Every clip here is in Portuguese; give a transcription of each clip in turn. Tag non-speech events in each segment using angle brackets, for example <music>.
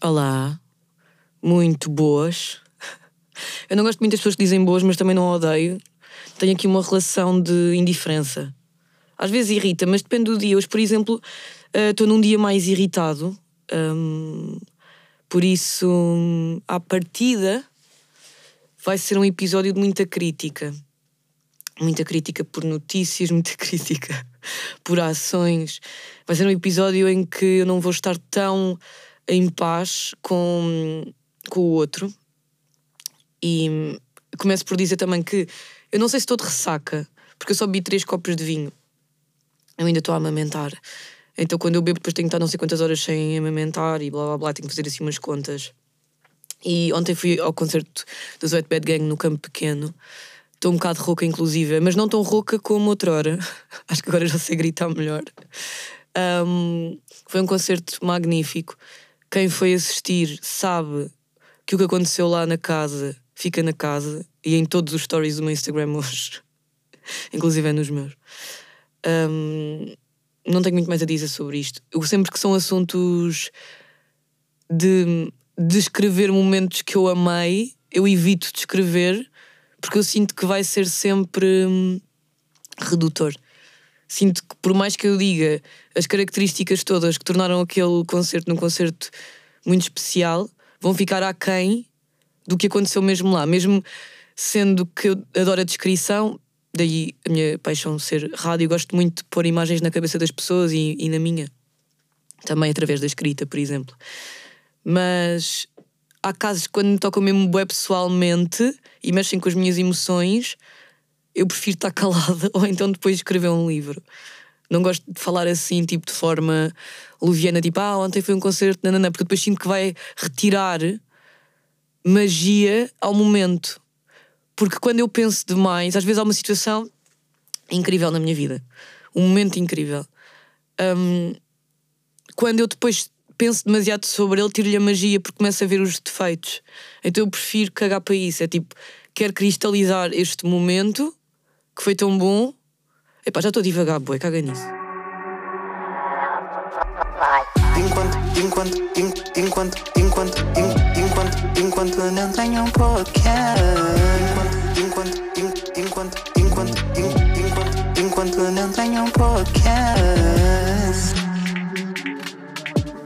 Olá, muito boas. Eu não gosto muito das pessoas que dizem boas, mas também não odeio. Tenho aqui uma relação de indiferença. Às vezes irrita, mas depende do dia. Hoje, por exemplo, eh, estou num dia mais irritado. hum, por isso, à partida, vai ser um episódio de muita crítica. Muita crítica por notícias, <laughs> muita crítica por ações. Vai ser um episódio em que eu não vou estar tão em paz com, com o outro. E começo por dizer também que eu não sei se estou de ressaca, porque eu só bebi três copos de vinho. Eu ainda estou a amamentar. Então quando eu bebo, depois tenho que estar não sei quantas horas sem amamentar e blá blá blá, tenho que fazer assim umas contas. E ontem fui ao concerto do Wet Bad Gang no Campo Pequeno. Estou um bocado rouca, inclusive, mas não tão rouca como outrora. <laughs> Acho que agora já sei gritar melhor. Um, foi um concerto magnífico. Quem foi assistir sabe que o que aconteceu lá na casa fica na casa e em todos os stories do meu Instagram hoje, <laughs> inclusive é nos meus. Um, não tenho muito mais a dizer sobre isto. Eu sempre que são assuntos de descrever momentos que eu amei, eu evito descrever porque eu sinto que vai ser sempre hum, redutor. Sinto que, por mais que eu diga as características todas que tornaram aquele concerto num concerto muito especial, vão ficar aquém do que aconteceu mesmo lá. Mesmo sendo que eu adoro a descrição, daí a minha paixão ser rádio, eu gosto muito de pôr imagens na cabeça das pessoas e, e na minha. Também através da escrita, por exemplo. Mas há casos quando me tocam mesmo bué pessoalmente e mexem com as minhas emoções, eu prefiro estar <laughs> calada ou então depois escrever um livro. Não gosto de falar assim, tipo, de forma leviana, tipo, ah, ontem foi um concerto, nanana, porque depois sinto que vai retirar magia ao momento. Porque quando eu penso demais, às vezes há uma situação incrível na minha vida, um momento incrível. Hum, quando eu depois penso demasiado sobre ele, tiro-lhe a magia porque começo a ver os defeitos. Então eu prefiro cagar para isso. É tipo, quero cristalizar este momento que foi tão bom. Epá, já estou devagar, boi, caga nisso. Enquanto, enquanto, en- enquanto, enquanto, en- enquanto, enquanto não tenho um podcast. Enquanto, enquanto, en- enquanto, enquanto, en- enquanto, enquanto não tenho um podcast.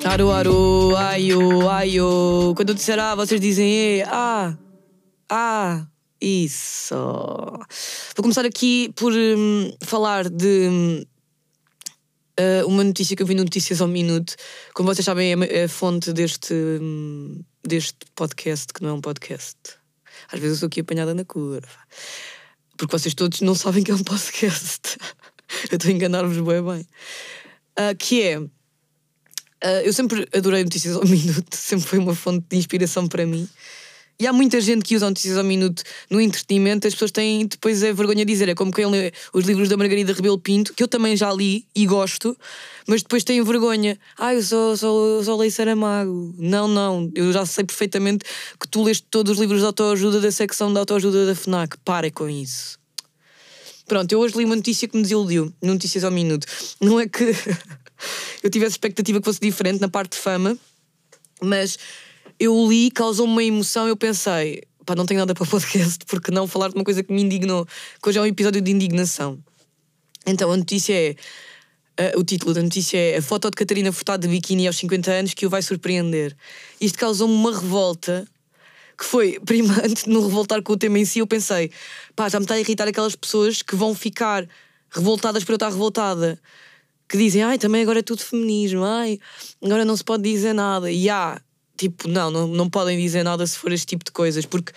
Aru, aru, aio, aio. Quando eu disser ah, vocês dizem e, ah, ah, isso. Vou começar aqui por hum, falar de hum, ah, uma notícia que eu vi no Notícias ao Minuto. Como vocês sabem, é a- é fonte deste, hum, deste podcast, que não é um podcast. Às vezes eu sou aqui apanhada na curva. Porque vocês todos não sabem que é um podcast. <laughs> eu estou a enganar-vos bem bem. Ah, que é. Uh, eu sempre adorei Notícias ao Minuto, <laughs> sempre foi uma fonte de inspiração para mim. E há muita gente que usa Notícias ao Minuto no entretenimento, as pessoas têm depois a vergonha de dizer. É como quem lê os livros da Margarida Rebelo Pinto, que eu também já li e gosto, mas depois têm vergonha. Ah, eu só, só, só leio Saramago. Não, não, eu já sei perfeitamente que tu leste todos os livros de autoajuda da secção de autoajuda da FNAC. Pare com isso. Pronto, eu hoje li uma notícia que me desiludiu, no Notícias ao Minuto. Não é que <laughs> eu tivesse expectativa que fosse diferente na parte de fama, mas eu li, causou-me uma emoção, eu pensei, pá, não tenho nada para podcast, porque não falar de uma coisa que me indignou, que hoje é um episódio de indignação. Então a notícia é. ah, o título da notícia é A foto de Catarina Furtado de biquíni aos 50 anos que o vai surpreender. Isto causou-me uma revolta que foi, <laughs> prima, antes de me revoltar com o tema em si, eu pensei, pá, já me está a irritar aquelas pessoas que vão ficar revoltadas por eu estar revoltada. Que dizem, ai, também agora é tudo feminismo, ai, agora não se pode dizer nada. E há, tipo, não, não, não podem dizer nada se for este tipo de coisas, porque,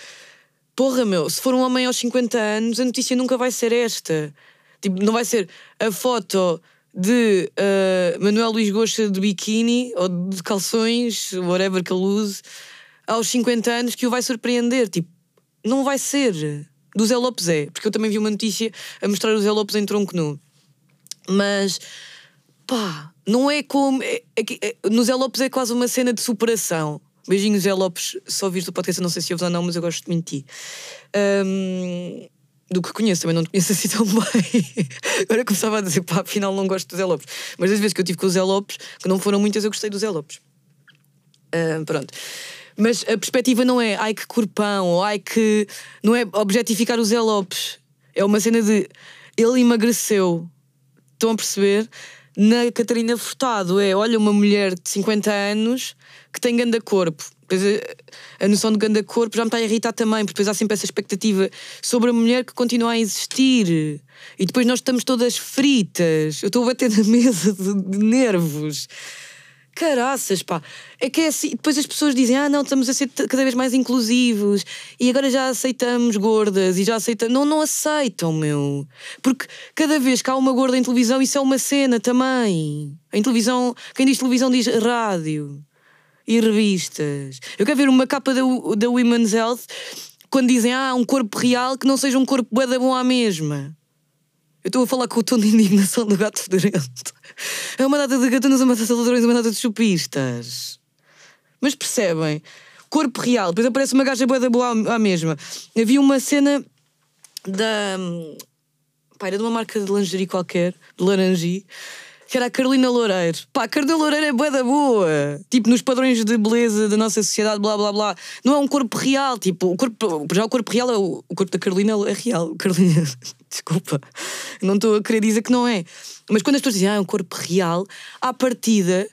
porra, meu, se for um homem aos 50 anos, a notícia nunca vai ser esta. Tipo, não vai ser a foto de ah, Manuel Luís Gosta de biquíni ou de calções, whatever que ele use, aos 50 anos que o vai surpreender. Tipo, não vai ser. Do Zé Lopes é, porque eu também vi uma notícia a mostrar o Zé Lopes em tronco nu. Mas, pá, não é como. é- é é- no Zé Lopes é quase uma cena de superação. Beijinho, Zé Lopes. Só viste o podcast, eu não sei se ouves ou não, mas eu gosto de mentir. Ahm, do que conheço, também não te conheço assim tão <laughs> bem. Agora começava a dizer, pá, afinal não gosto do Zé Lopes. Mas das vezes que eu tive com o Zé Lopes, que não foram muitas, eu gostei do Zé Lopes. Ah, pronto. Mas a perspectiva não é ai que corpão, ou ai que. Não é objetificar o Zé Lopes. É uma cena de ele emagreceu. Estão a perceber? Na Catarina Furtado é, olha, uma mulher de 50 anos que tem ganda corpo. Depois a, noção de ganda corpo já me está a irritar também, porque depois há sempre essa expectativa sobre a mulher que continua a existir. E depois nós estamos todas fritas. Eu estou a bater na <laughs> mesa de nervos. Caraças, pá. É que é assim. Depois as pessoas dizem: ah, não, estamos a ser cada vez mais inclusivos e agora já aceitamos gordas e já aceitamos. Não, não aceitam, meu. Porque cada vez que há uma gorda em televisão, isso é uma cena também. Em televisão, quem diz televisão diz rádio e revistas. Eu quero ver uma capa da, da Women's Health quando dizem: ah, um corpo real que não seja um corpo bué bom à mesma. Eu estou a falar com o tom de indignação do gato fedorento. É uma data de gatunos, uma data de ladrões, uma data de chupistas. Mas percebem? Corpo real. Depois aparece uma gaja boa da boa à mesma. Havia uma cena da. Pá, era de uma marca de lingerie qualquer, de laranji, que era a Carolina Loureiro. Pá, a Carolina Loureiro é boa da boa. Tipo, nos padrões de beleza da nossa sociedade, blá blá blá. Não é um corpo real. Tipo, o corpo, já o corpo real é o, o corpo da Carolina é real. Carolina, <laughs> desculpa. Não estou a querer dizer que não é. Mas quando as pessoas dizem, ah, é um corpo real, à partida,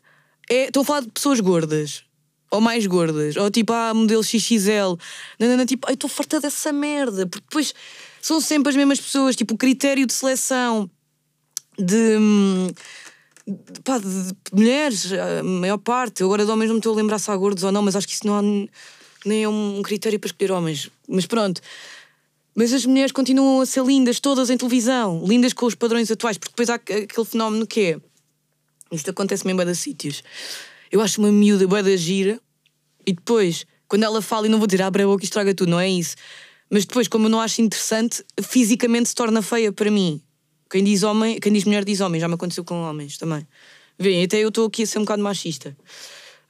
é, estou a falar de pessoas gordas. Ou mais gordas. Ou tipo, ah, modelo XXL. Não, não, não, tipo, estou farta dessa merda. Porque depois são sempre as mesmas pessoas. Tipo, o critério de seleção de. Pá, de, mulheres, a maior parte. Agora de homens não me estou a lembrar se há gordos ou não, mas acho que isso não há nem é um critério para escolher homens. Mas pronto. Mas as mulheres continuam a ser lindas, todas em televisão, lindas com os padrões atuais, porque depois há aqu- aquele fenómeno que é. Isto acontece mesmo em de sítios. Eu acho uma miúda bué da gira e depois, quando ela fala, e não vou dizer abre a boca e estraga tudo, não é isso. Mas depois, como eu não acho interessante, fisicamente se torna feia para mim. Quem diz homem, quem diz mulher diz homem, já me aconteceu com homens também. Vêem, até eu estou aqui a ser um bocado machista.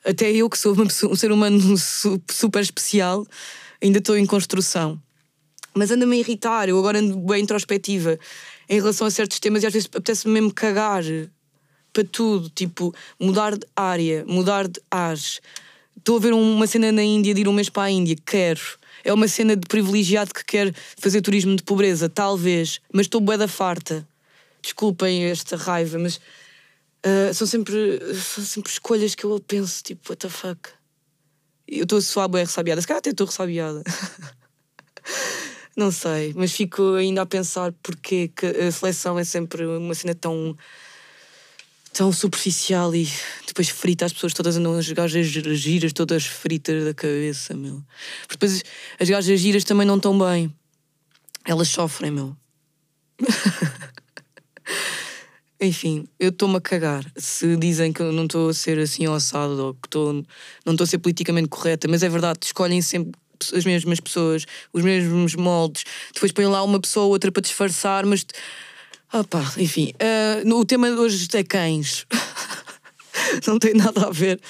Até eu, que sou pessoa- um ser humano <laughs> su- super especial, ainda estou em construção. Mas anda-me a irritar, eu agora ando bem introspectiva em relação a certos temas e às vezes apetece-me mesmo cagar para tudo, tipo, mudar de área, mudar de ares. Estou a ver uma cena na Índia de ir um mês para a Índia, quero. É uma cena de privilegiado que quer fazer turismo de pobreza, talvez, mas estou bué da farta. Desculpem esta raiva, mas ah, são, sempre, são sempre escolhas que eu penso, tipo, what the fuck. Eu estou a soar bué ressabiada, se calhar até estou ressabiada. <laughs> Não sei, mas fico ainda a pensar porque que a seleção é sempre uma cena tão tão superficial e depois frita as pessoas todas andam as gajas giras todas fritas da cabeça, meu. Porque depois as gajas giras também não estão bem. Elas sofrem, meu. <laughs> Enfim, eu estou-me a cagar se dizem que eu não estou a ser assim ossado ou que estou, não estou a ser politicamente correta, mas é verdade, escolhem sempre as mesmas pessoas, os mesmos moldes, depois põem lá uma pessoa ou outra para disfarçar, mas. Pá, enfim. no- o tema de hoje é cães. <laughs> não tem nada a ver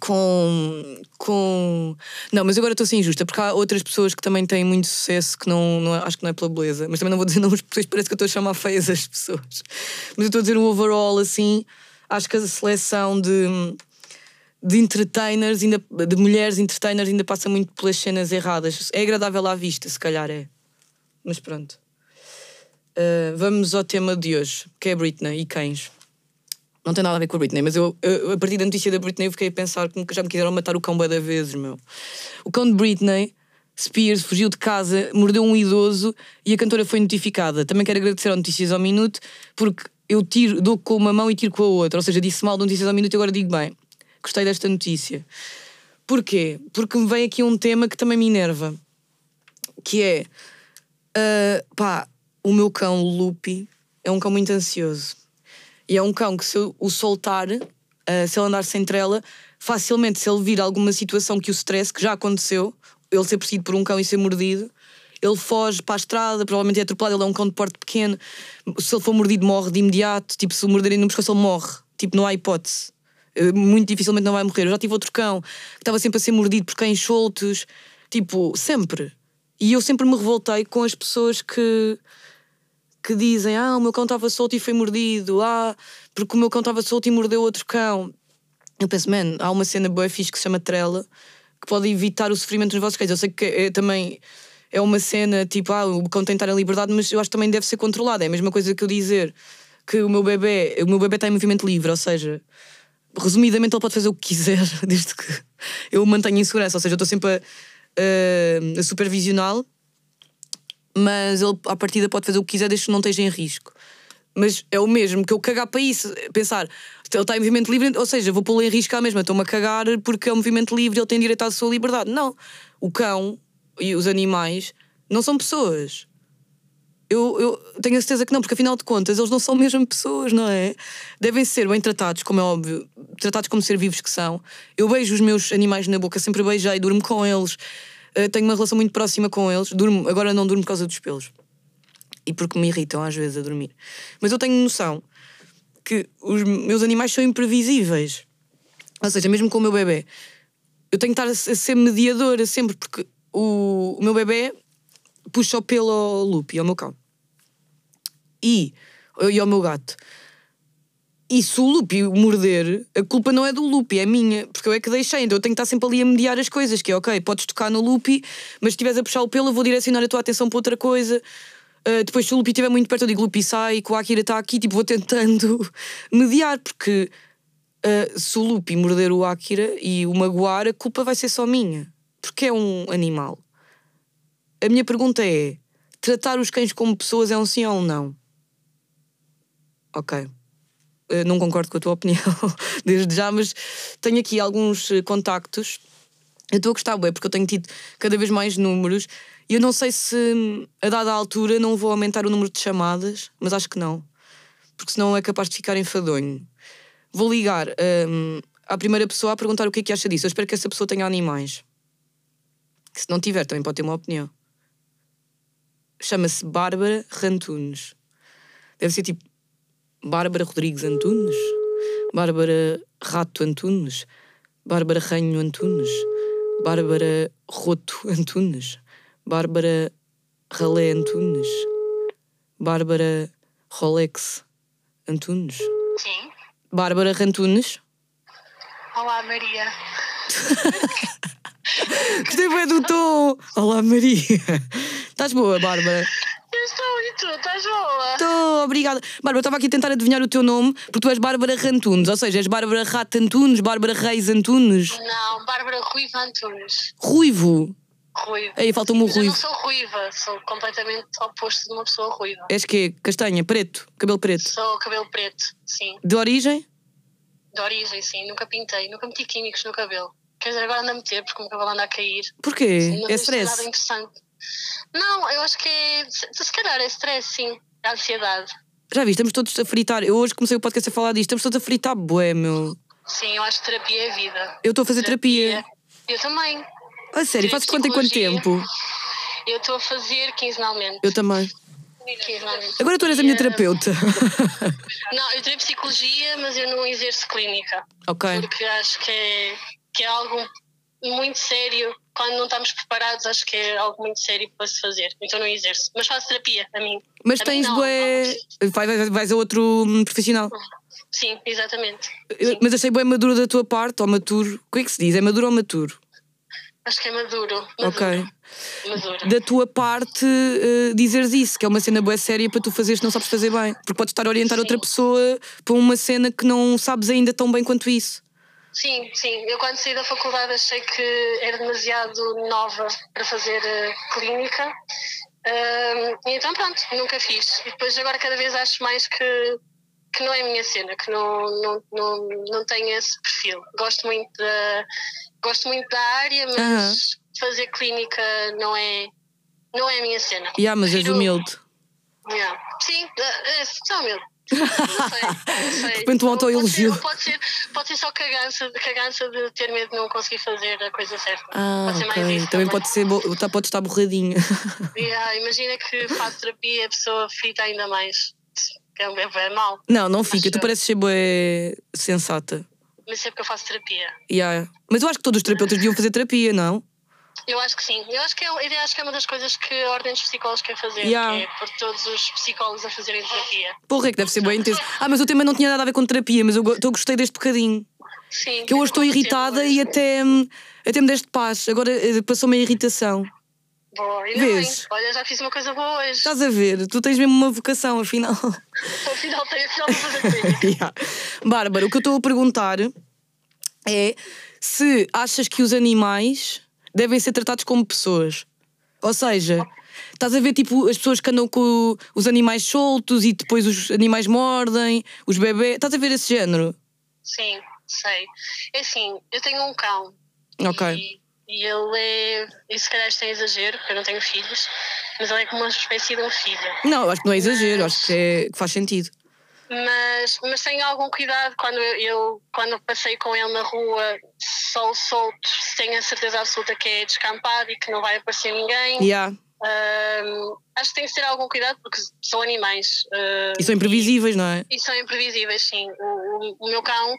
com. com... Não, mas agora estou a ser injusta, porque há outras pessoas que também têm muito sucesso que não, não é- acho que não é pela beleza, mas também não vou dizer <laughs> nomes, porque parece que eu estou a chamar feias as pessoas. Mas eu estou a dizer um overall assim, acho que a seleção de, de entertainers, ainda, de mulheres entertainers, ainda passa muito pelas cenas erradas. É agradável à vista, se calhar é. Mas pronto. Uh, vamos ao tema de hoje, que é Britney e cães. Não tem nada a ver com a Britney, mas eu, eu, a partir da notícia da Britney, eu fiquei a pensar que nunca já me quiseram matar o cão bué da vezes, meu. O cão de Britney Spears fugiu de casa, mordeu um idoso e a cantora foi notificada. Também quero agradecer ao Notícias ao Minuto, porque eu tiro, dou com uma mão e tiro com a outra. Ou seja, disse mal do Notícias ao Minuto e agora digo bem. Gostei desta notícia. Porquê? Porque me vem aqui um tema que também me enerva. Que é... ah, pá, o meu cão, o Lupi, é um cão muito ansioso. E é um cão que se eu o soltar, ah, se ele andar sem trela, facilmente, se ele vir alguma situação que o stress, que já aconteceu, ele ser perseguido por um cão e ser mordido, ele foge para a estrada, provavelmente é atropelado, ele é um cão de porte pequeno. Se ele for mordido, morre de imediato. Tipo, se o morderem no pescoço, ele morre. Tipo, não há hipótese. Eh, Muito dificilmente não vai morrer. Eu já tive outro cão que estava sempre a ser mordido por cães soltos. Tipo, sempre. E eu sempre me revoltei com as pessoas que que dizem: Ah, o meu cão estava solto e foi mordido, ah, porque o meu cão estava solto e mordeu outro cão. Eu penso, man, há uma cena boa fixe que se chama trela que pode evitar o sofrimento nos vossos cães. Eu sei que é, também é uma cena tipo, ah, o cão tem que estar em liberdade, mas eu acho que também deve ser controlado. É a mesma coisa que eu dizer que o meu bebê, o meu bebê está em movimento livre, ou seja, resumidamente ele pode fazer o que quiser, <laughs> desde que eu mantenha em segurança. Ou seja, eu estou sempre a, a, a supervisioná-lo, mas ele à partida pode fazer o que quiser desde que não esteja em risco. Mas é o mesmo que eu cagar para isso, pensar, ele está em movimento livre, ou seja, vou pô-lo em risco à mesma, estou-me a cagar porque é um movimento livre, ele tem direito à sua liberdade. Não. O cão e os animais não são pessoas. Eu, eu, tenho a certeza que não, porque afinal de contas eles não são mesmo pessoas, não é? Devem ser bem tratados, como é óbvio, tratados como ser vivos que são. Eu beijo os meus animais na boca, sempre beijei, durmo com eles, uh, tenho uma relação muito próxima com eles. Durmo, agora não durmo por causa dos pelos e porque me irritam às vezes a dormir. Mas eu tenho noção que os meus animais são imprevisíveis. Ou seja, mesmo com o meu bebê, eu tenho que estar a ser mediadora sempre, porque o, o meu bebê puxa o pelo ao Lupe, ao meu cão. E, e ao meu gato. E se o Lupi morder, a culpa não é do Lupi, é minha, porque eu é que deixei. Então eu tenho que estar sempre ali a mediar as coisas, que é ok, podes tocar no Lupi, mas se estiveres a puxar o pelo, eu vou direcionar a tua atenção para outra coisa. Uh, depois, se o Lupi estiver muito perto, eu digo Lupi sai, que o Akira está aqui, tipo, vou tentando <laughs> mediar, porque uh, se o Lupi morder o Akira e o magoar, a culpa vai ser só minha, porque é um animal. A minha pergunta é: tratar os cães como pessoas é um sim ou um não? Ok. Uh, não concordo com a tua <laughs> opinião desde já, mas tenho aqui alguns contactos. Eu estou a gostar, bem, porque eu tenho tido cada vez mais números e eu não sei se a dada altura não vou aumentar o número de chamadas, mas acho que não. Porque senão é capaz de ficar enfadonho. Vou ligar um, à primeira pessoa a perguntar o que é que acha disso. Eu espero que essa pessoa tenha animais. Se não tiver, também pode ter uma opinião. Chama-se Bárbara Rantunes. Deve ser tipo Bárbara Rodrigues Antunes, Bárbara Rato Antunes, Bárbara Ranho Antunes, Bárbara Roto Antunes. Bárbara Ralé Antunes, Bárbara Rolex Antunes. Sim. Bárbara Rantunes. Olá, Maria. <laughs> Gostei bem do tom. Olá, Maria. Estás boa, Bárbara? Estou e tu, estás boa? Estou, obrigada. Bárbara, eu estava aqui a tentar adivinhar o teu nome, porque tu és Bárbara Rantunes, ou seja, és Bárbara Rato Antunes, Bárbara Reis Antunes. Não, Bárbara Ruiva Antunes. Ruivo? Ruivo. Aí falta-me o Mas eu ruivo. não sou ruiva, sou completamente oposto de uma pessoa ruiva. És quê? Castanha? Preto? Cabelo preto? Sou cabelo preto, sim. De origem? De origem, sim. Nunca pintei, nunca meti químicos no cabelo. Quer dizer, agora ando a meter porque o meu cabelo anda a cair. Porquê? Não é stress? nada interessante. Não, eu acho que é. Se calhar é stress, sim. É ansiedade. Já vi, estamos todos a fritar. Eu hoje comecei o podcast a falar disto. Estamos todos a fritar, bué, meu. Sim, eu acho que terapia é vida. Eu estou a fazer terapia. Eu também. A sério, fazes quanto em quanto tempo? Eu estou a fazer quinzenalmente. Eu também. Quinzenalmente. Agora tu eres a minha terapeuta. <laughs> Não, eu tenho psicologia, mas eu não exerço clínica. ok. Porque acho que é, que é algo muito sério. Quando não estamos preparados, acho que é algo muito sério para se fazer. Então não exerço. Mas faço terapia, a mim. Mas A tens não, bué. Vais, vais, vais a outro hum, profissional. Sim, exatamente. Eu- Mas achei bué maduro da tua parte, ou maturo. O que é que se diz? É maduro ou maturo? Acho que é maduro. maduro Ok. Maduro. Da tua parte, eh, dizeres isso, que é uma cena bué séria para tu fazeres que não sabes fazer bem. Porque podes estar a orientar Sim. outra pessoa para uma cena que não sabes ainda tão bem quanto isso. Sim, sim. Eu quando saí da faculdade achei que era demasiado nova para fazer eh, clínica. E então pronto, nunca fiz. E depois agora cada vez acho mais que, que não é a minha cena, que não, não, não, não tenho esse perfil. Gosto muito da, gosto muito da área, mas Aham. fazer clínica não é, não é a minha cena. Yeah, mas és humilde. Yeah. Sim, é, é, sou humilde. Não sei, não sei. De repente um pode autoelogio. ser- Pode ser, pode ser só cagança, cagança de ter medo de não conseguir fazer a coisa certa. Ah, pode ser mais ok. isso. Também pode ser, tá, pode estar borradinha. <laughs> Yeah, imagina que faço terapia e a pessoa fica ainda mais. É, é, é mau. Não, não fica. Acho Tu pareces ser bué sensata. Mas sempre que eu faço terapia. Yeah. Mas eu acho que todos os terapeutas deviam fazer terapia, não? Eu acho que sim. Eu acho que é, eu acho que é uma das coisas que a Ordem dos Psicólogos quer fazer. Yeah. Que é por todos os psicólogos a fazerem terapia. Porra, é que deve ser bem intenso. Ah, mas o tema não tinha nada a ver com terapia, mas eu eu gostei deste bocadinho. Sim. Que eu hoje estou irritada percebo. e até, hum, até me deste paz. Agora eh, passou-me a irritação. Boa, ainda bem. Vês? Olha, já fiz uma coisa boa hoje. Estás a ver? Tu tens mesmo uma vocação, afinal. <laughs> Afinal, tenho afinal vou fazer. <laughs> Yeah. Bárbara, o que eu estou a perguntar é se achas que os animais devem ser tratados como pessoas. Ou seja, estás a ver tipo as pessoas que andam com os animais soltos e depois os animais mordem, os bebés. Estás a ver esse género? Sim, sei. É assim, eu tenho um cão. Ok. E, e ele é. E se calhar isto é exagero, porque eu não tenho filhos, mas ele é como uma espécie de um filho. Não, acho que não é exagero, acho que, é, que faz sentido. Mas, mas tenho algum cuidado quando eu, eu- quando passei com ele na rua, sol solto, tenho a certeza absoluta que é descampado e que não vai aparecer ninguém. Yeah. Acho que tem que ter algum cuidado porque são animais. ah, E são imprevisíveis, não é? E são imprevisíveis, sim. O, o- o meu cão,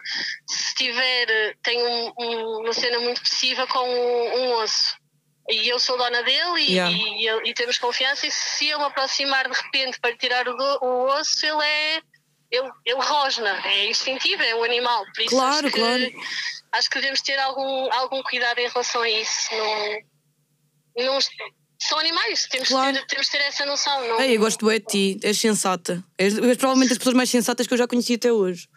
se tiver, tem um- um- uma cena muito possessiva com um, um osso. E eu sou dona dele e, Yeah. e e temos confiança. E se eu me aproximar de repente para tirar o, do- o osso, ele é. Ele, ele rosna, é instintivo, é um animal. Por isso Claro, acho que, claro. Acho que devemos ter algum, algum cuidado em relação a isso. Não, não, são animais, temos, Claro. ter, temos que ter essa noção. Não, Ei, eu gosto bué de ti, és sensata. És, és provavelmente as pessoas mais sensatas que eu já conheci até hoje.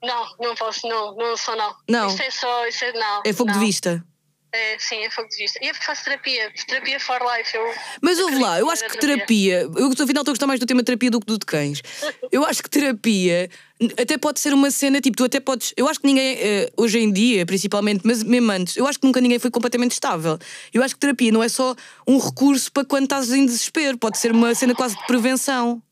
Não, não posso, não, não sou não. Não. Isso é só, isso é não. É fogo não. de vista. É, sim, é fogo de vista. E porque faço terapia, terapia for life. Eu, Mas ouve lá, eu acho que na terapia, eu afinal estou a gostar mais do tema terapia do que do de cães. Eu acho que terapia até pode ser uma cena, tipo, tu até podes. Eu acho que ninguém, eh, hoje em dia, principalmente, mas mesmo antes, eu acho que nunca ninguém foi completamente estável. Eu acho que terapia não é só um recurso para quando estás em desespero, pode ser uma cena quase de prevenção.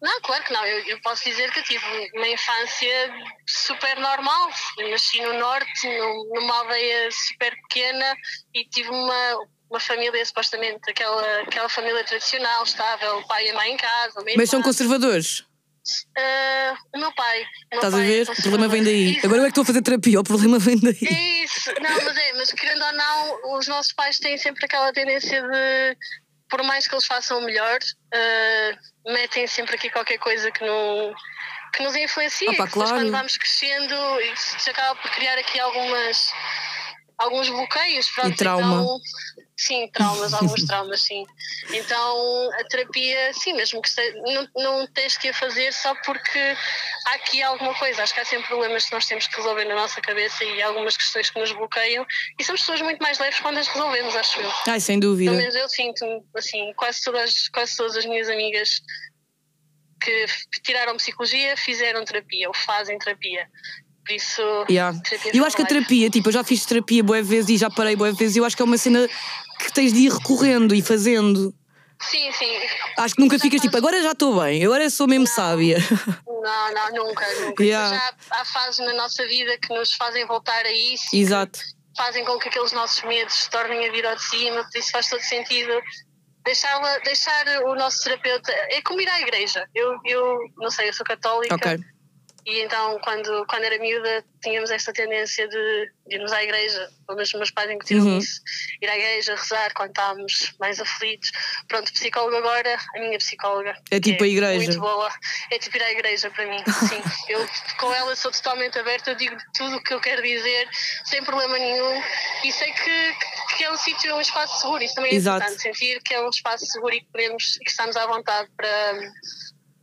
Não, claro que não. Eu, eu posso dizer que eu tive uma infância super normal. Nasci no norte, num- numa aldeia super pequena e tive uma, uma família, supostamente, aquela, aquela família tradicional, estável, pai e mãe em casa. Mas são conservadores. Ah, o meu pai. o meu Estás a pai é ver? O problema vem daí. Isso. Agora eu é que estou a fazer terapia, o problema vem daí. É isso, não, mas é, mas querendo ou não, os nossos pais têm sempre aquela tendência de, por mais que eles façam o melhor, eh, metem sempre aqui qualquer coisa que, não, que nos influencia. Opa, claro. quando vamos crescendo, isso acaba por criar aqui algumas, alguns bloqueios. Pronto, E trauma. Então, sim, traumas, alguns <laughs> traumas, sim. Então a terapia, sim, mesmo que esteja, não, não tens que a fazer só porque há aqui alguma coisa. Acho que há sempre problemas que nós temos que resolver na nossa cabeça e algumas questões que nos bloqueiam. E somos pessoas muito mais leves quando as resolvemos, acho eu. Ai, sem Pelo dúvida. menos eu sinto, assim, quase todas, quase todas as minhas amigas que tiraram psicologia fizeram terapia ou fazem terapia. Por isso, Yeah. terapia Eu acho que a terapia, tipo, eu já fiz terapia boas vezes e já parei boas vezes. Eu acho que é uma cena que tens de ir recorrendo e fazendo. Sim, sim. Acho que nunca ficas tipo, agora já estou bem, agora sou mesmo sábia. Não, não, nunca, nunca. Yeah. Já há fases na nossa vida que nos fazem voltar a isso, Exato. fazem com que aqueles nossos medos se tornem a vir ao de cima, por isso faz todo sentido. Deixar, deixar o nosso terapeuta. É como ir à igreja. Eu, eu não sei, eu sou católica. Ok. E então, quando, quando era miúda, tínhamos esta tendência de, de irmos à igreja, pelo menos os meus pais incutiram Uhum. isso, ir à igreja, rezar quando estávamos mais aflitos. Pronto, psicóloga agora, a minha psicóloga. É tipo a igreja. Muito boa. É tipo ir à igreja para mim, sim. <laughs> eu com ela sou totalmente aberta, eu digo tudo o que eu quero dizer, sem problema nenhum. E sei que, que é um sítio, um espaço seguro. Isso também é Exato. importante, sentir que é um espaço seguro e que podemos, e que estamos à vontade para,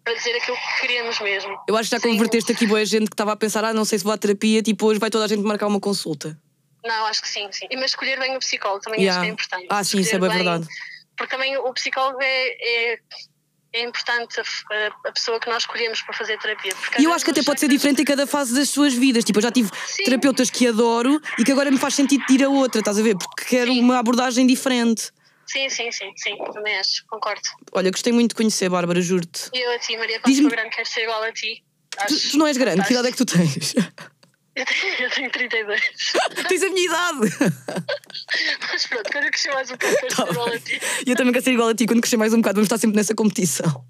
para dizer aquilo que queremos mesmo. Eu acho que já Sim. converteste aqui boa gente que estava a pensar, ah, não sei se vou à terapia, tipo, hoje vai toda a gente marcar uma consulta. Não, acho que sim, sim. Mas escolher bem o psicólogo também Yeah. acho que é importante. Ah, sim, isso é Escolher bem bem, verdade. Porque também o psicólogo é, é, é importante, a, a- pessoa que nós escolhemos para fazer terapia. E eu acho que até pode ser diferente em cada fase das suas vidas. Tipo, eu já tive Sim. terapeutas que adoro e que agora me faz sentido ir a outra, estás a ver? Porque quero Sim. uma abordagem diferente. Sim, sim, sim, sim, também acho, concordo. Olha, gostei muito de conhecer, Bárbara, juro-te. E eu a ti, Maria, quando sou grande, quero ser igual a ti. Acho Tu, tu não és grande, que idade é que tu tens? <laughs> Eu tenho, eu tenho 32. <laughs> tens a minha idade! <laughs> Mas pronto, quando eu crescer mais um pouco, quero Tá ser igual a ti. E eu também quero ser igual a ti quando crescer mais um bocado, vamos estar sempre nessa competição.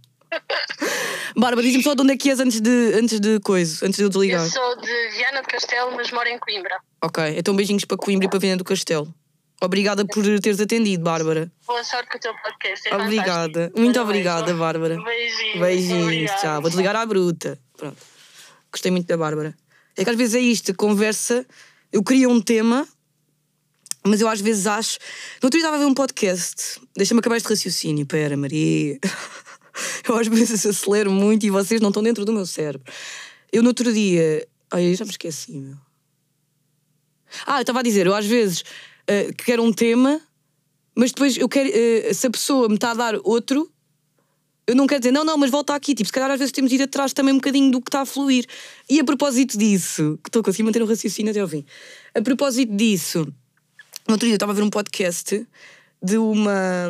Bárbara, diz-me só de onde é que és antes de, antes de coisa, antes de eu desligar. Eu sou de Viana do Castelo, mas moro em Coimbra. Ok, então beijinhos para Coimbra e para Viana do Castelo. Obrigada por teres atendido, Bárbara. Boa sorte com o teu podcast. É Obrigada. Muito obrigada, Bárbara. Beijinhos. Beijinhos, tchau. Vou desligar à bruta. Pronto. Gostei muito da Bárbara. É que às vezes é isto, conversa eu queria um tema, mas eu às vezes acho. No outro dia estava a ver um podcast, deixa-me acabar este raciocínio. Pera, Maria. <laughs> Eu às vezes acelero muito e vocês não estão dentro do meu cérebro. Eu no outro dia. Ai, já me esqueci, meu. Ah, eu estava a dizer, eu às vezes eh, quero um tema, mas depois eu quero. eh, se a pessoa me está a dar outro, eu não quero dizer, não, não, mas volta aqui. Tipo, se calhar às vezes temos de ir atrás também um bocadinho do que está a fluir. E a propósito disso, que estou a conseguir manter o raciocínio até ao fim. A propósito disso, no outro dia eu estava a ver um podcast de uma,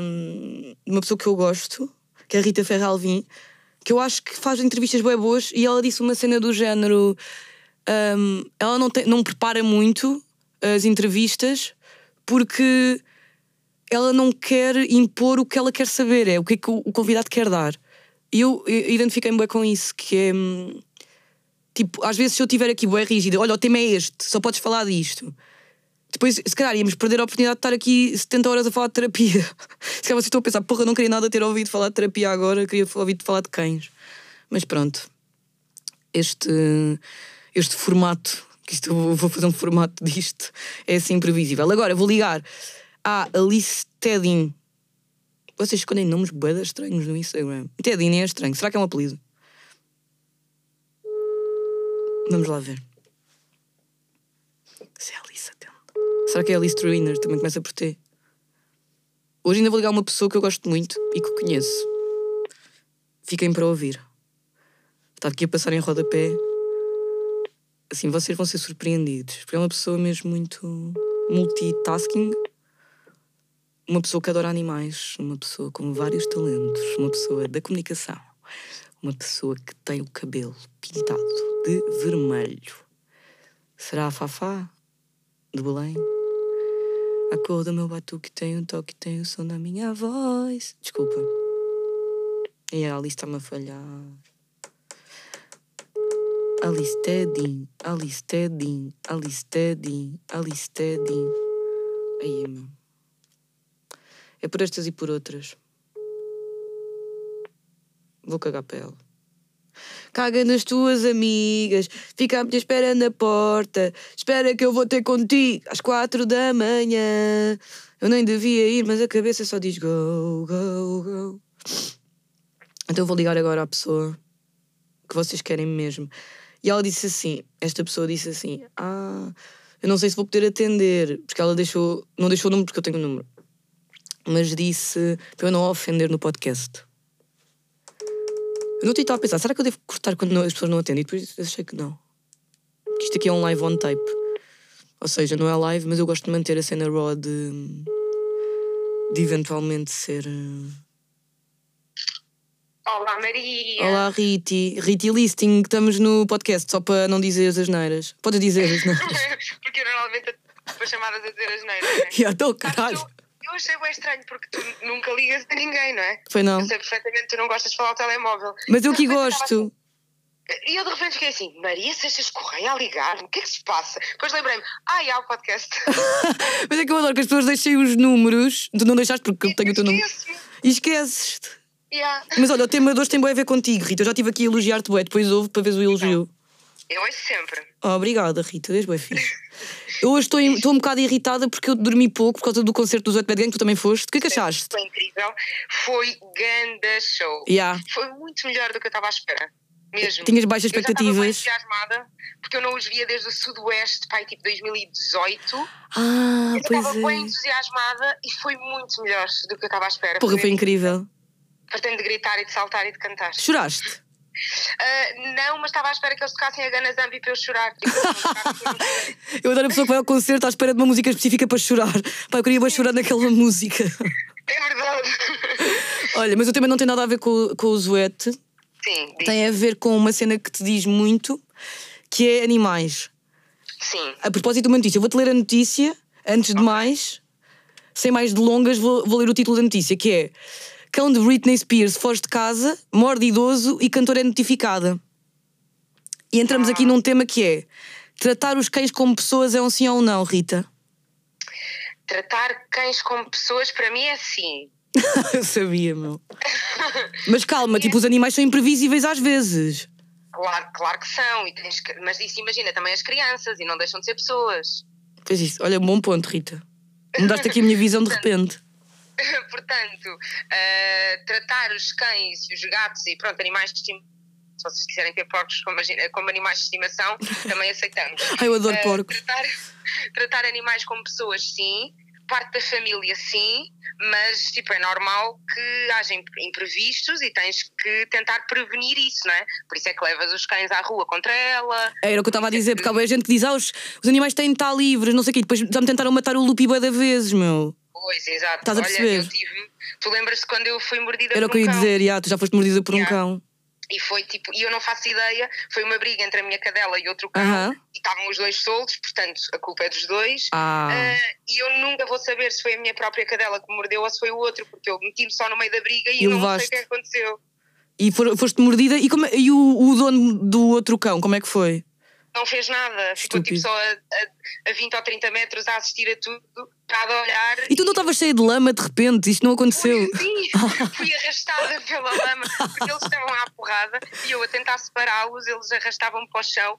uma pessoa que eu gosto, que é a Rita Ferralvin, que eu acho que faz entrevistas bem boas e ela disse uma cena do género. hum, ela não, tem- não prepara muito as entrevistas porque ela não quer impor o que ela quer saber, é o que é que o, convidado quer dar. E eu, identifiquei-me bem com isso, que é. hum, Tipo, às vezes se eu tiver aqui bem rígida, olha, o tema é este, só podes falar disto. Depois, se calhar, íamos perder a oportunidade de estar aqui 70 horas a falar de terapia. <laughs> Se calhar vocês estão a pensar, porra, não queria nada ter ouvido falar de terapia agora, queria ouvir falar de cães. Mas pronto, este, este formato, que isto, vou fazer um formato disto, é assim imprevisível. Agora, vou ligar à Alice Tedin. Vocês escolhem nomes boedas estranhos no Instagram. Tedin é estranho. Será que é um apelido? Vamos lá ver. Se é Alice, atende. Será que é Alice Truiner? Também começa por T. Hoje ainda vou ligar uma pessoa que eu gosto muito e que conheço. Fiquem para ouvir. Está aqui a passar em rodapé. Assim, vocês vão ser surpreendidos. Porque é uma pessoa mesmo muito multitasking. Uma pessoa que adora animais. Uma pessoa com vários talentos. Uma pessoa da comunicação. Uma pessoa que tem o cabelo pintado de vermelho. Será a Fafá? De Belém? A cor do meu batuque tem o toque, tem o som da minha voz. Desculpa. E a Alice está-me a falhar. Alice Tedin, Alice Tedin. Aí, meu. É por estas e por outras. Vou cagar para ela. Caga nas tuas amigas, fica à minha espera na porta. Espera que eu vou ter contigo às quatro da manhã. Eu nem devia ir, mas a cabeça só diz go, go, go. Então vou ligar agora à pessoa que vocês querem mesmo. E ela disse assim: esta pessoa disse assim: Ah, eu não sei se vou poder atender, porque ela deixou, não deixou o número porque eu tenho o número, mas disse para eu não a ofender no podcast. Eu não estava a pensar, será que eu devo cortar quando as pessoas não atendem? E depois achei que não. Porque isto aqui é um live on tape. Ou seja, não é live, mas eu gosto de manter a cena raw de. de eventualmente ser. Olá, Maria. Olá, Riti. Riti Listing, estamos no podcast, só para não dizer as asneiras. Podes dizer as asneiras. <laughs> porque eu normalmente vou chamadas a dizer as neiras, <laughs> né? Já estou, caralho. Eu, eu achei bem estranho porque tu nunca ligas a ninguém, não é? Foi não. Eu sei perfeitamente que tu não gostas de falar ao telemóvel. Mas eu estava gosto. E eu de repente fiquei assim, Maria Seixas Correia a ligar, o que é que se passa? Depois lembrei-me, ah, há o podcast. <laughs> Mas é que eu adoro que as pessoas deixem os números. Tu não deixaste porque eu tenho o teu número. E esqueces-te. Yeah. Mas olha, o tema de hoje tem bem a ver contigo, Rita. Eu já estive aqui a elogiar-te, bué, depois houve para ver o elogio. Eu ouço sempre. Oh, obrigada, Rita, és bem fixe. Eu hoje estou, estou um bocado irritada porque eu dormi pouco por causa do concerto dos Oito Bad Gang, tu também foste. O que é que achaste? Foi incrível. Foi ganda show. Yeah. Foi muito melhor do que eu estava à espera. Mesmo. Tinhas baixas Eu bem expectativas. entusiasmada, porque eu não os via desde o Sudoeste, pai, tipo 2018. Ah, eu pois estava bem é. entusiasmada e foi muito melhor do que eu estava à espera. Porra, foi incrível. Fartei-me de gritar e de saltar e de cantar. Choraste? Ah, não, mas estava à espera que eles tocassem a Gana Zambi para eu chorar. Tipo, eu <laughs> adoro a pessoa que vai ao concerto à espera de uma música específica para chorar. Pá, eu queria bem chorar naquela <laughs> música. é verdade. <laughs> Olha, mas eu também não tem nada a ver com, com o Zoete. Sim, diz. Tem a ver com uma cena que te diz muito, que é animais. sim. A propósito de uma notícia, eu vou-te ler a notícia, antes de mais, sem mais delongas, vou, vou ler o título da notícia, que é Cão de Britney Spears foge de casa, morde idoso e cantora é notificada. E entramos aqui num tema que é tratar os cães como pessoas é um sim ou um não, Rita? Tratar cães como pessoas, para mim, é sim. <laughs> eu sabia, meu. <laughs> Mas calma, tipo, os animais são imprevisíveis às vezes. Claro, claro que são, e tens que- mas isso imagina também as crianças e não deixam de ser pessoas. Pois isso, olha, bom ponto, Rita. Mudaste aqui a minha visão de <laughs> repente. <laughs> Portanto, eh, tratar os cães e os gatos e pronto, animais de estimação, se vocês quiserem ter porcos como, como animais de estimação, <laughs> também aceitamos. Ai, eu adoro Eh, porcos. Tratar, <laughs> tratar animais como pessoas, sim. Parte da família, sim. Mas, tipo, é normal que haja imp- imprevistos e tens que tentar prevenir isso, não é? Por isso é que levas os cães à rua contra ela. Era o que eu estava a dizer, porque há bué gente que diz: ah, os, os animais têm de estar livres, não sei o quê, depois já me tentaram matar o Lupi da vezes, meu. Pois, exato. Estás a Olha, perceber? eu tive. Tu lembras-te quando eu fui mordida Era o por que eu um ia cão? dizer, já, tu já foste mordida por um Yeah. cão. E foi tipo, e eu não faço ideia, foi uma briga entre a minha cadela e outro cão, Aham. e estavam os dois soltos, portanto a culpa é dos dois. Ah. Ah, e eu nunca vou saber se foi a minha própria cadela que me mordeu ou se foi o outro, porque eu meti-me só no meio da briga e, E não levaste. sei o que é que aconteceu. E foste mordida, e, como, e o, o dono do outro cão, como é que foi? Não fez nada, ficou tipo só a, a, a 20 ou 30 metros a assistir a tudo, a olhar. E tu não estavas cheia de lama de repente, isto não aconteceu. Sim, <laughs> fui arrastada pela lama, porque eles estavam à porrada e eu a tentar separá-los, eles arrastavam-me para o chão.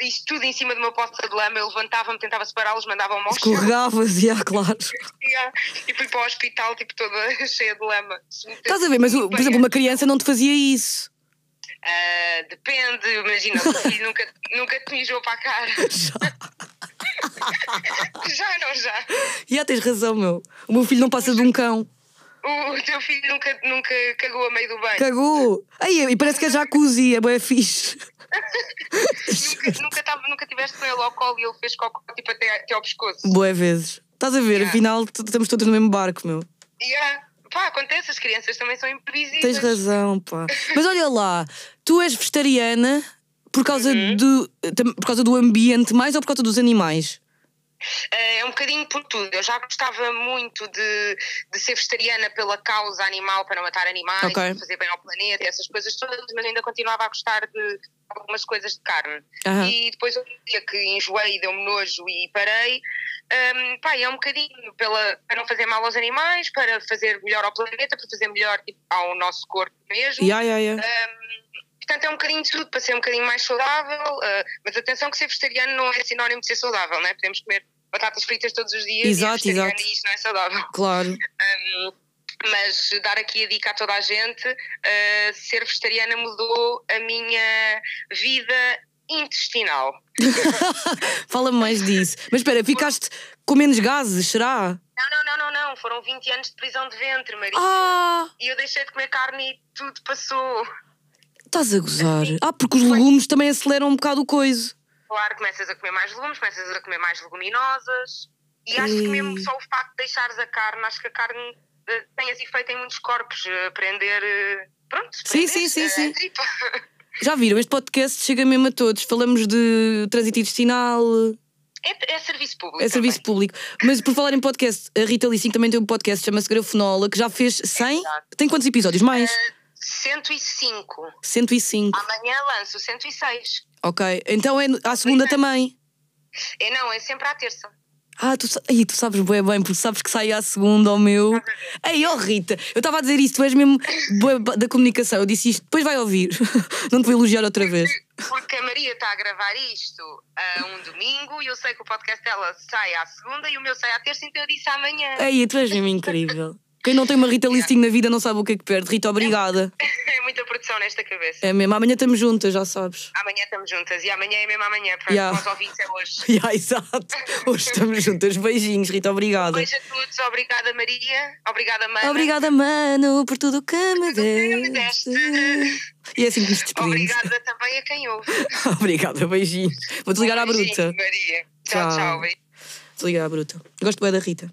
Isto tudo em cima de uma poça de lama, eu levantava-me, tentava separá-los, mandavam-me ao chão. Escorregavas, <laughs> já, claro. Yeah. E fui para o hospital, tipo, toda <laughs> cheia de lama. Estás a ver, mas por exemplo, uma criança não te fazia isso. Ah, depende, imagina, o teu filho nunca, nunca te mijou para a cara. <laughs> <laughs> já, não já. Já tens razão, meu. O meu filho não passa de um cão. O teu filho nunca, nunca cagou a meio do banho. Cagou. Ai, e parece que é jacuzzi, é bué fixe. Nunca, nunca, tava, nunca tiveste com ele ao colo e ele fez cocô tipo até, até ao pescoço. Boé vezes. Estás a ver, Yeah. afinal estamos todos no mesmo barco, meu. Yeah. Pá, acontece, as crianças também são imprevisíveis. Tens razão, pá. Mas olha lá, tu és vegetariana por causa, Uhum. do, por causa do ambiente mais ou por causa dos animais? É um bocadinho por tudo. Eu já gostava muito de, de ser vegetariana pela causa animal, para não matar animais, Ok. para fazer bem ao planeta, essas coisas todas, mas ainda continuava a gostar de algumas coisas de carne. Aham. E depois um dia que enjoei, deu-me nojo e parei. hum, pá, é um bocadinho pela, para não fazer mal aos animais, para fazer melhor ao planeta, para fazer melhor tipo, ao nosso corpo mesmo. Ya, ya, ya. Portanto, é um bocadinho de tudo para ser um bocadinho mais saudável. ah, mas atenção que ser vegetariano não é sinónimo de ser saudável, né? Podemos comer batatas fritas todos os dias Exato, e é exato. e isto não é saudável. Claro. Um, mas dar aqui a dica a toda a gente: ah, ser vegetariana mudou a minha vida intestinal. <laughs> Fala-me mais disso. Mas espera, ficaste com menos gases, será? Não, não, não, não, não. Foram 20 anos de prisão de ventre, Maria. Ah! E eu deixei de comer carne e tudo passou. Estás a gozar. Ah, porque os legumes também aceleram um bocado o coiso. Claro, começas a comer mais legumes, começas a comer mais leguminosas. E acho que mesmo só o facto de deixares a carne, acho que a carne eh, tem esse efeito em muitos corpos. eh, prender. eh, pronto, Sim, prender, sim, sim, sim. a tripa. <laughs> Já viram? Este podcast chega mesmo a todos. Falamos de trânsito intestinal, É, é serviço público. é serviço também. público. Mas por falar em podcast, a Rita Lissing também tem um podcast, chama-se Grafenola, que já fez 100? Exato. Tem quantos episódios? Mais? Eh, 105. 105. Amanhã lanço 106. Ok. Então é à segunda também. É não, é sempre à terça. Ah, tu, Ai, tu sabes bem, bem, porque sabes que sai à segunda, ao meu. Ei, oh Rita, eu estava a dizer isto, tu és mesmo da comunicação. Eu disse isto, depois vai ouvir. <laughs> Não te vou elogiar outra vez. Porque a Maria está a gravar isto a um domingo e eu sei que o podcast dela sai à segunda e o meu sai à terça, então eu disse amanhã. Ei, tu és mesmo incrível. <laughs> Quem não tem uma Rita Listing na vida não sabe o que é que perde. Rita, obrigada. É muita produção nesta cabeça. É mesmo, amanhã estamos juntas, já sabes. Amanhã estamos juntas e amanhã é mesmo amanhã, para Yeah. os ouvintes é hoje. <laughs> Ya, exato. Hoje estamos juntas. Beijinhos, Rita, obrigada. Beijo a todos, obrigada Maria, obrigada Mana. Obrigada, mano, por tudo que me tudo que me deste. E é assim que nos despedimos. Obrigada também a quem ouve. <laughs> Obrigada, beijinhos. Vou desligar à bruta. Maria. Tchau, Tchau. tchau. à bruta. Gosto bem da Rita.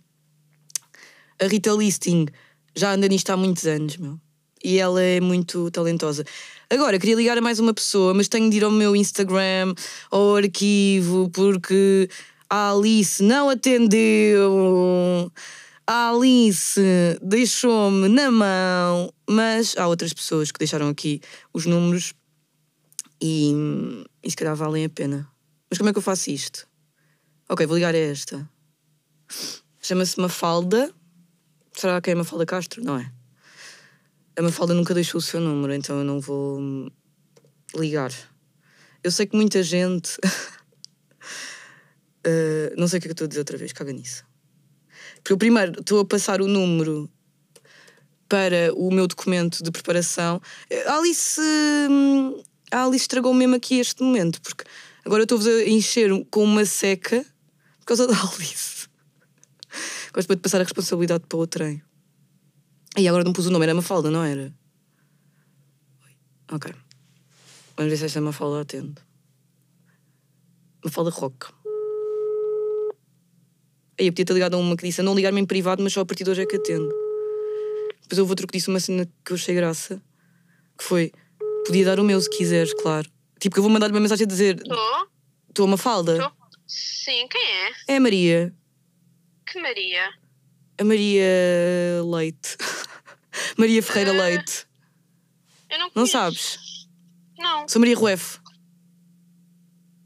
A Rita Listing já anda nisto há muitos anos, meu. E ela é muito talentosa. Agora, queria ligar a mais uma pessoa, mas tenho de ir ao meu Instagram, ao arquivo, porque a Alice não atendeu. A Alice deixou-me na mão, mas há outras pessoas que deixaram aqui os números e, e se calhar valem a pena. Mas como é que eu faço isto? Ok, vou ligar a esta. Chama-se Mafalda. Será que é Mafalda Castro? Não é? A Mafalda nunca deixou o seu número, então eu não vou ligar. Eu sei que muita gente Uh, <laughs> não sei o que é que eu estou a dizer outra vez, caga nisso. Porque eu primeiro estou a passar o número para o meu documento de preparação. A Alice, hum, a Alice estragou mesmo aqui este momento, porque agora eu estou-vos a encher com uma seca por causa da <laughs> Alice. Gosto de passar a responsabilidade para o trem. E agora não pus o nome, era Mafalda, não era? Ok. Vamos ver se esta Mafalda atende. Mafalda Rock. Aí eu podia ter ligado a uma que disse a não ligar-me em privado, mas só a partir de hoje é que atendo. Depois houve outro que disse uma cena que eu achei graça, que foi, podia dar o meu se quiseres, claro. Tipo, que eu vou mandar-lhe uma mensagem a dizer, Estou? estou uma falda. Sim, quem é? É a Maria. Que Maria? A Maria Leite. <laughs> Maria Ferreira Ah. Leite. Eu não Não conheço. sabes? Não. Sou Maria Rueff.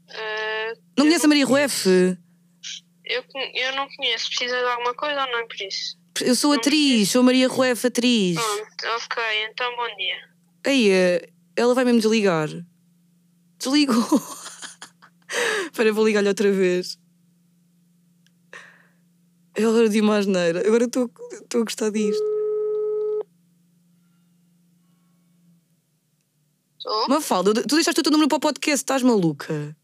Ah, Não eu conhece a Maria Rueff? Eu, eu não conheço. Precisa de alguma coisa ou não é por isso? Eu sou atriz, sou Maria Rueff, atriz. Pronto, ok. Então, bom dia. Aí, eh, ela vai mesmo desligar. Desligou. <laughs> Espera, vou ligar-lhe outra vez. Ela de uma asneira. Agora estou a gostar disto. Estou? Mafalda, tu deixaste o teu número para o podcast, estás maluca?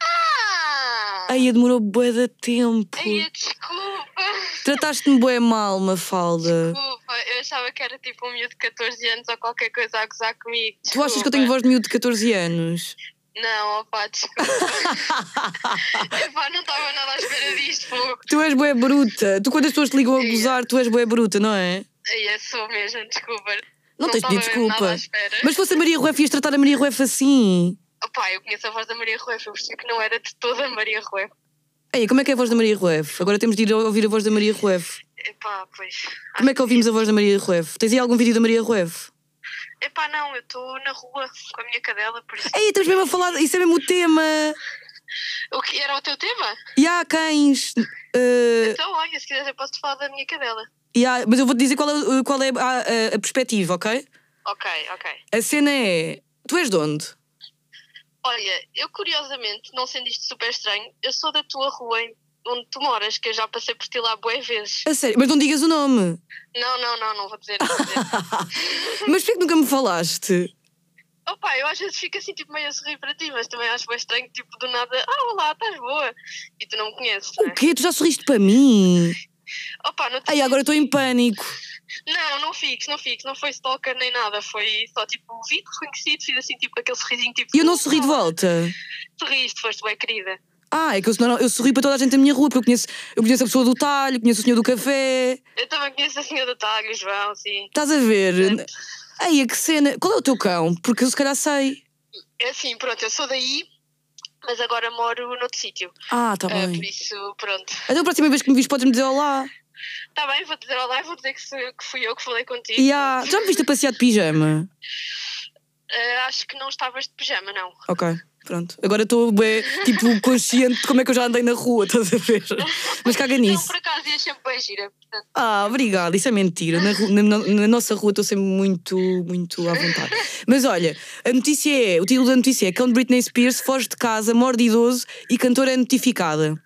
Ah! Ai, demorou bué de tempo. Ai, desculpa. Trataste-me bué mal, Mafalda. Desculpa. Eu achava que era tipo um miúdo de 14 anos ou qualquer coisa a gozar comigo. Tu achas que eu tenho Desculpa. voz de miúdo de 14 anos? Não, opá, desculpa. <laughs> Epá, não estava nada à espera disto, fogo. Tu és bué bruta. Tu quando as pessoas te ligam a gozar, tu és bué bruta, não é? Eu sou mesmo, desculpa. Não, tens de pedir desculpa. Mas se fosse a Maria Rueff, ias tratar a Maria Rueff assim. Opá, eu conheço a voz da Maria Rueff, eu percebi que não era de toda a Maria Rueff. Ei, como é que é a voz da Maria Rueff? Agora temos de ir ouvir a voz da Maria Rueff. Epá, pois. Como é que ouvimos a voz da Maria Rueff? Tens aí algum vídeo da Maria Rueff? Epá, não, eu estou na rua com a minha cadela, por isso. Ei, estamos mesmo a falar, isso é mesmo o tema. O que era o teu tema? E há cães. eh, Então, olha, se quiseres eu posso te falar da minha cadela. e há- mas eu vou-te dizer qual é, qual é a, a- a perspectiva, ok? Ok, ok. A cena é. Tu és de onde? Olha, eu curiosamente, não sendo isto super estranho, eu sou da tua rua em- onde tu moras, que eu já passei por ti lá bué vezes. A sério, mas não digas o nome. Não, não, não, não vou dizer, não vou dizer. <laughs> Mas porquê que nunca me falaste? Opa, eu às vezes fico assim, tipo, meio a sorrir para ti, mas também acho bem estranho, tipo, do nada, ah, olá, estás boa. E tu não me conheces, não O é? quê? Tu já sorriste para mim? Opa, não te... Ai, agora estou em pânico. Não, não fiques, não fiques, não foi stalker nem nada, foi só tipo, vi reconhecido, fiz assim, tipo, aquele sorrisinho, tipo. E eu não sorri de volta. Sorriste, foste bem querida. Ah, é que eu, não, eu sorri para toda a gente da minha rua, porque eu conheço, eu conheço a pessoa do talho, conheço o senhor do café. Eu também conheço a senhora do Tago, o João, sim. Estás a ver? Ai, que cena. Qual é o teu cão? Porque eu se calhar sei. É assim, pronto, eu sou daí, mas agora moro noutro sítio. Ah, tá Ah, bem. por isso, pronto. Então a próxima vez que me vis podes-me dizer olá. Está bem, vou dizer olá e vou dizer que, que fui eu que falei contigo. Há... Já me viste a passear de pijama? Ah, acho que não estavas de pijama, não. Ok, pronto. Agora estou bem, tipo, consciente de como é que eu já andei na rua, <laughs> estás a ver? Mas caga Não, nisso. por acaso ia sempre bem gira. Portanto, Ah, obrigada, isso é mentira. Na, na- na nossa rua estou sempre muito, muito à vontade. <laughs> Mas olha, a notícia é: o título da notícia é Cão de Britney Spears foge de casa, morde idoso e cantora é notificada.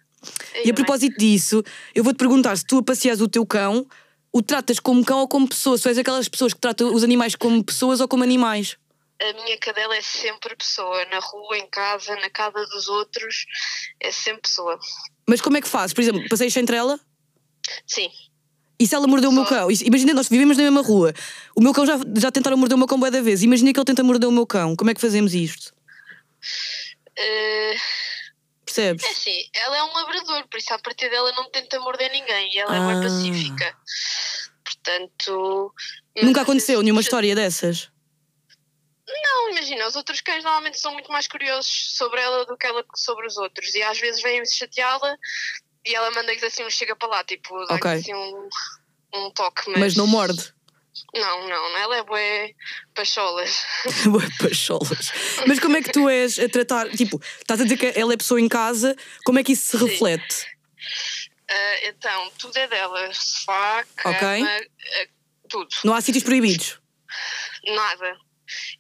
E a propósito disso, eu vou-te perguntar se tu a passeas o teu cão, o tratas como cão ou como pessoa? Se és aquelas pessoas que tratam os animais como pessoas ou como animais? A minha cadela é sempre pessoa. Na rua, em casa, na casa dos outros, é sempre pessoa. Mas como é que fazes? Por exemplo, passeias entre ela? Sim. E se ela mordeu o meu Só- cão? Imagina, nós vivemos na mesma rua. O meu cão já, já tentaram morder o meu cão bué da vez. Imagina que ele tenta morder o meu cão. Como é que fazemos isto? Ah, Percebes? é assim, ela é um labrador, por isso a partir dela não tenta morder ninguém e ela é Ah. bem pacífica. Portanto. Nunca aconteceu nenhuma história dessas. Não, imagina, os outros cães normalmente são muito mais curiosos sobre ela do que ela sobre os outros. E às vezes vêm chateá-la e ela manda-lhes assim um chega para lá, tipo, dá Ok. assim um, um toque. Mas, Mas não morde. Não, não, ela é bué pacholas. <laughs> Bué pacholas. Mas como é que tu és a tratar? Tipo, estás a dizer que ela é pessoa em casa, como é que isso se Sim. reflete? Ah, então, tudo é dela. Sofá, cama, Ok. ah, tudo. Não há sítios proibidos. Nada.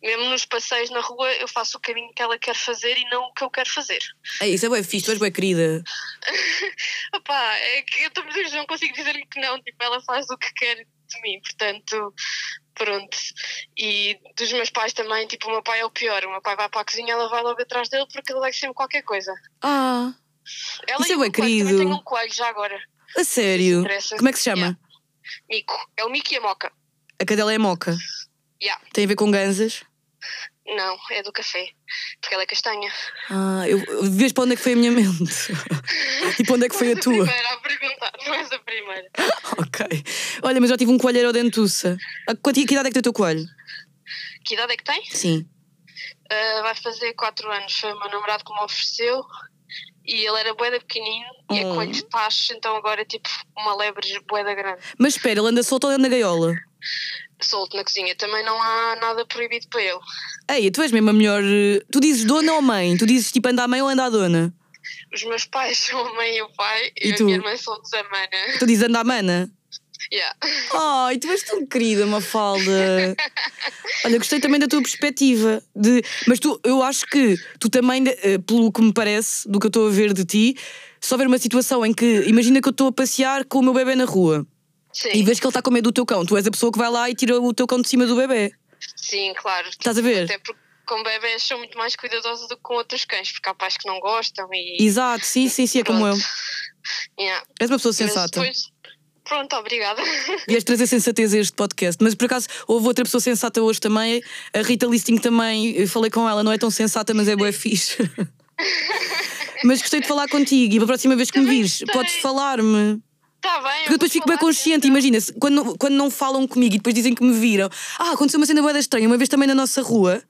Mesmo nos passeios na rua, eu faço o caminho que ela quer fazer e não o que eu quero fazer. Ei, isso é bem fixe, tu és bem querida. <laughs> Opá, é que eu também não consigo dizer-lhe que não, tipo, ela faz o que quer de mim, portanto, pronto. E dos meus pais também, tipo, o meu pai é o pior, o meu pai vai para a cozinha, ela vai logo atrás dele porque ele vai sempre qualquer coisa. Ah, Ela Isso é coelho, querido. Também tem um coelho já agora, a sério? Como é que se chama? Yeah. Mico, é o Mico e a Moca. A cadela é moca. Yeah. Tem a ver com ganzas? Não, é do café, porque ela é castanha. Ah, eu, eu- vês para onde é que foi a minha mente? e para onde é que foi a És tua? primeira a perguntar, não és a primeira. <laughs> ok. Olha, mas já tive um coelho aerodentuça. A quanti- que idade é que tem o teu coelho? Que idade é que tem? Sim. Uh, vai fazer 4 anos. Foi o meu namorado que me ofereceu e ele era boeda pequenino e é coelho de tacho, então agora é tipo uma lebre boeda grande. Mas espera, ele anda solto ou anda na gaiola? Solto na cozinha. Também não há nada proibido para ele. Ei, tu és mesmo a melhor. eh, Tu dizes dona ou mãe? Tu dizes tipo anda a mãe ou anda a dona? Os meus pais <laughs> são a mãe e o pai E e, a tu? minha irmã são a mana. Tu dizes anda a mana? Yeah. Ai, tu és tão querida, Mafalda. Olha, gostei também da tua perspectiva. De... Mas tu, eu acho que tu também, eh, pelo que me parece, do que eu estou a ver de ti, se houver uma situação em que, imagina que eu estou a passear com o meu bebê na rua Sim, e vês que ele está com medo do teu cão, tu és a pessoa que vai lá e tira o teu cão de cima do bebê. sim, claro. Estás a ver? Até porque com bebés sou muito mais cuidadosa do que com outros cães, porque há pais que não gostam e. Exato, sim, sim, sim, é como eu. Yeah. És uma pessoa Mas sensata. depois- Pronto, obrigada. Vieste trazer sensatez a este podcast, mas por acaso houve outra pessoa sensata hoje também, a Rita Listing também, falei com ela, não é tão sensata, mas é boa fixe. <laughs> mas gostei de falar contigo e para a próxima vez que me Também vires, gostei. podes falar-me. Está bem. Porque eu depois fico bem consciente, imagina, se- quando, quando não falam comigo e depois dizem que me viram. Ah, aconteceu uma cena boa estranha, uma vez também na nossa rua,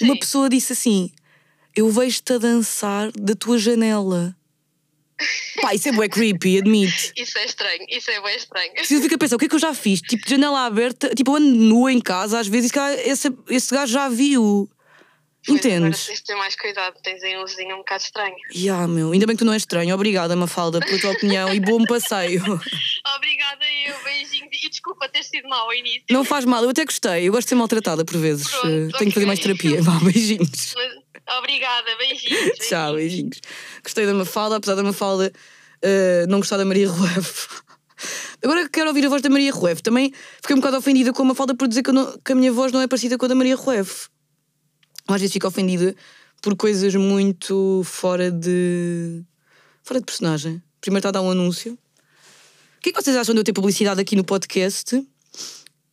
uma Sim. pessoa disse assim: Eu vejo-te a dançar da tua janela. Pá, isso é bué creepy, admito. <laughs> Isso é estranho, isso é bem estranho. Se eu fico a pensar, o que é que eu já fiz? Tipo, janela aberta, tipo, eu ando nua em casa, às vezes, e esse, esse gajo já viu. Pois, Agora tens de ter mais cuidado, tens aí um vizinho um bocado estranho. Ya, meu, ainda bem que tu não és estranho. Obrigada, Mafalda, pela tua opinião e bom passeio. <laughs> Obrigada eu, beijinhos. E desculpa ter sido mau ao início. Não faz mal, eu até gostei. Eu gosto de ser maltratada por vezes. Pronto, Eh, Tenho que fazer mais terapia. Vá, beijinhos. <laughs> Mas, obrigada, beijinhos. <laughs> Tchau, beijinhos. Gostei da Mafalda, apesar da Mafalda eh, não gostar da Maria Rueff. Agora quero ouvir a voz da Maria Rueff. Também fiquei um bocado ofendida com a Mafalda por dizer que, não- que a minha voz não é parecida com a da Maria Rueff. Às vezes fico ofendida por coisas muito fora de. fora de personagem. Primeiro está a dar um anúncio. O que é que vocês acham de eu ter publicidade aqui no podcast?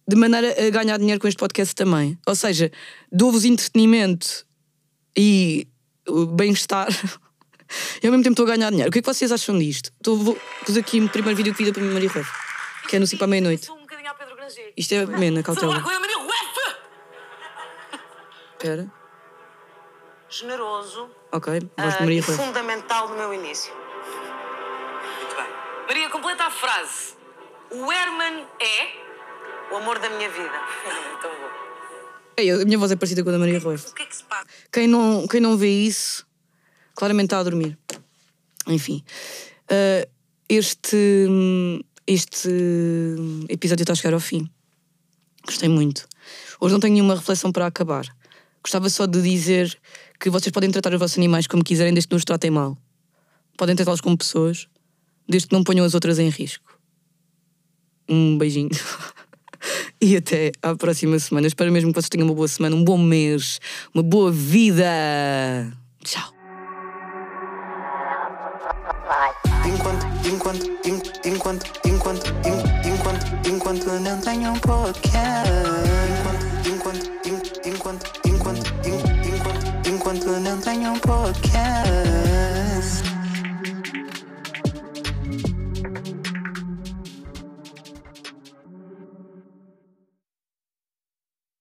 De maneira a ganhar dinheiro com este podcast também. Ou seja, dou-vos entretenimento e uh, bem-estar <laughs> e ao mesmo tempo estou a ganhar dinheiro. O que é que vocês acham disto? Estou, vou fazer aqui o primeiro vídeo que vi da para Maria Rueff, que é no 5 à meia-noite. um bocadinho ao Pedro Granger. Isto é cautela. a Maria Rueff! Espera. Generoso Ok, voz de ah, Maria e fundamental no meu início. Muito bem. Maria, completa a frase. O Herman é o amor da minha vida. <laughs> Tão bom. Ei, a minha voz é parecida com a da Maria Rueff. O que é que se passa? Quem não, quem não vê isso, claramente está a dormir. Enfim, ah, este, este episódio está a chegar ao fim. Gostei muito. Hoje não tenho nenhuma reflexão para acabar. Gostava só de dizer que vocês podem tratar os vossos animais como quiserem, desde que não os tratem mal. Podem tratá-los como pessoas, desde que não ponham as outras em risco. Um beijinho. <laughs> E até à próxima semana. Espero mesmo que vocês tenham uma boa semana, um bom mês, uma boa vida. Tchau. Enquanto, enquanto, en- enquanto, enquanto, en- enquanto, enquanto não tenho um podcast. Enquanto, en-